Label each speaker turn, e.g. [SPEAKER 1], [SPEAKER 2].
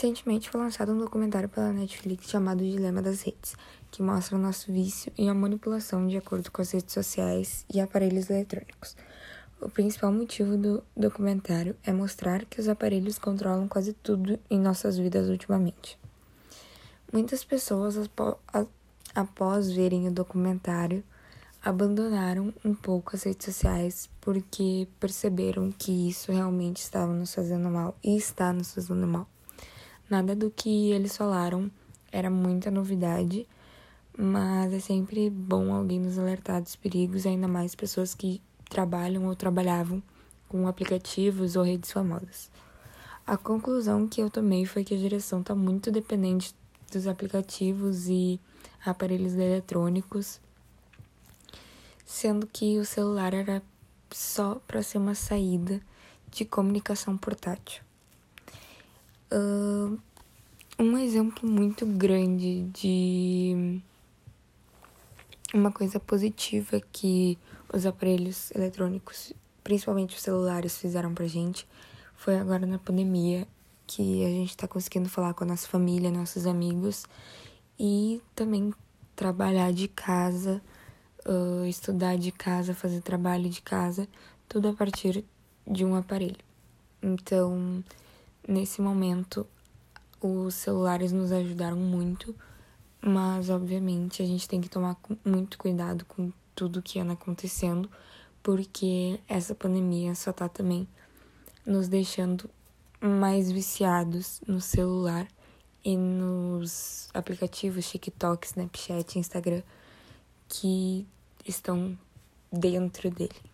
[SPEAKER 1] Recentemente foi lançado um documentário pela Netflix chamado Dilema das Redes, que mostra o nosso vício e a manipulação de acordo com as redes sociais e aparelhos eletrônicos. O principal motivo do documentário é mostrar que os aparelhos controlam quase tudo em nossas vidas ultimamente. Muitas pessoas, após verem o documentário, abandonaram um pouco as redes sociais porque perceberam que isso realmente estava nos fazendo mal e está nos fazendo mal. Nada do que eles falaram era muita novidade, mas é sempre bom alguém nos alertar dos perigos, ainda mais pessoas que trabalham ou trabalhavam com aplicativos ou redes famosas. A conclusão que eu tomei foi que a direção está muito dependente dos aplicativos e aparelhos eletrônicos sendo que o celular era só para ser uma saída de comunicação portátil. Uh, um exemplo muito grande de uma coisa positiva que os aparelhos eletrônicos, principalmente os celulares, fizeram pra gente foi agora na pandemia que a gente tá conseguindo falar com a nossa família, nossos amigos e também trabalhar de casa uh, estudar de casa, fazer trabalho de casa, tudo a partir de um aparelho. Então, nesse momento, os celulares nos ajudaram muito, mas obviamente a gente tem que tomar muito cuidado com tudo que anda acontecendo, porque essa pandemia só tá também nos deixando mais viciados no celular e nos aplicativos TikTok, Snapchat, Instagram que estão dentro dele.